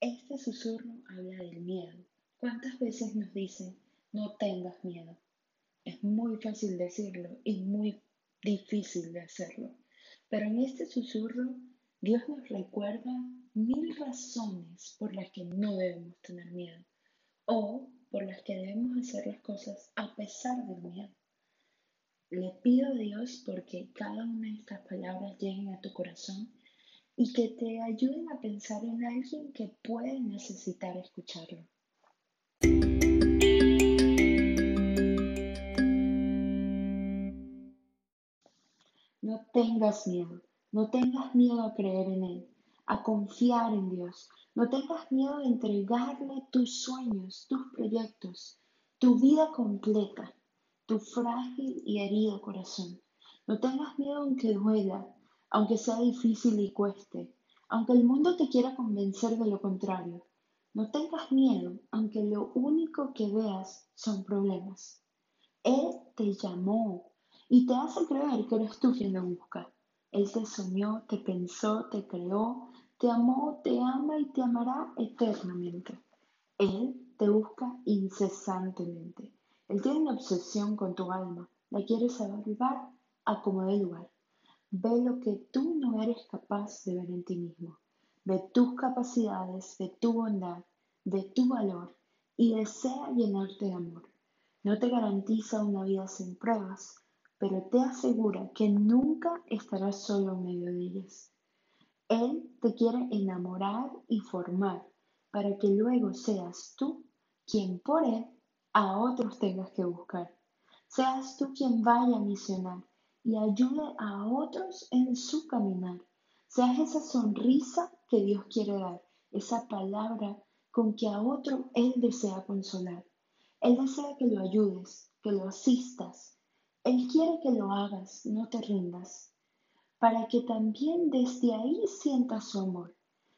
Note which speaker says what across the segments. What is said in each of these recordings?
Speaker 1: Este susurro habla del miedo. ¿Cuántas veces nos dicen, no tengas miedo? Es muy fácil decirlo y muy difícil de hacerlo. Pero en este susurro, Dios nos recuerda mil razones por las que no debemos tener miedo o por las que debemos hacer las cosas a pesar del miedo. Le pido a Dios porque cada una de estas palabras lleguen a tu corazón y que te ayuden a pensar en alguien que puede necesitar escucharlo. No tengas miedo, no tengas miedo a creer en Él, a confiar en Dios. No tengas miedo de entregarle tus sueños, tus proyectos, tu vida completa, tu frágil y herido corazón. No tengas miedo aunque duela, aunque sea difícil y cueste, aunque el mundo te quiera convencer de lo contrario. No tengas miedo, aunque lo único que veas son problemas. Él te llamó y te hace creer que eres tú quien lo busca. Él te soñó, te pensó, te creó, te amó, te ama y te amará eternamente. Él te busca incesantemente. Él tiene una obsesión con tu alma, la quiere salvar a como de lugar. Ve lo que tú no eres capaz de ver en ti mismo. Ve tus capacidades, de tu bondad, de tu valor y desea llenarte de amor. No te garantiza una vida sin pruebas, pero te asegura que nunca estarás solo en medio de ellas. Él te quiere enamorar y formar para que luego seas tú quien por Él a otros tengas que buscar. Seas tú quien vaya a misionar y ayude a otros en su caminar. Seas esa sonrisa que Dios quiere dar, esa palabra con que a otro Él desea consolar. Él desea que lo ayudes, que lo asistas. Él quiere que lo hagas, no te rindas para que también desde ahí sientas su amor,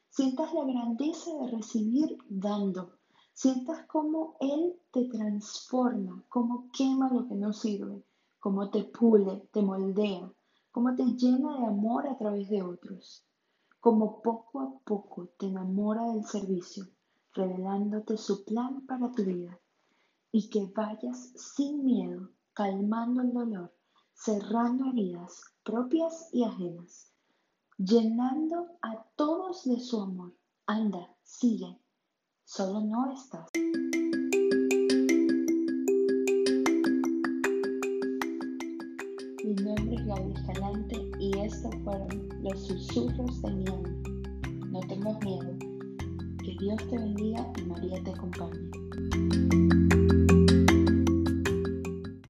Speaker 1: sientas la grandeza de recibir dando, sientas cómo Él te transforma, cómo quema lo que no sirve, cómo te pule, te moldea, cómo te llena de amor a través de otros, cómo poco a poco te enamora del servicio, revelándote su plan para tu vida y que vayas sin miedo, calmando el dolor, cerrando heridas, propias y ajenas, llenando a todos de su amor. Anda, sigue, solo no estás. Estos fueron los susurros de mi alma. No tengas miedo. Que Dios te bendiga y María te acompañe.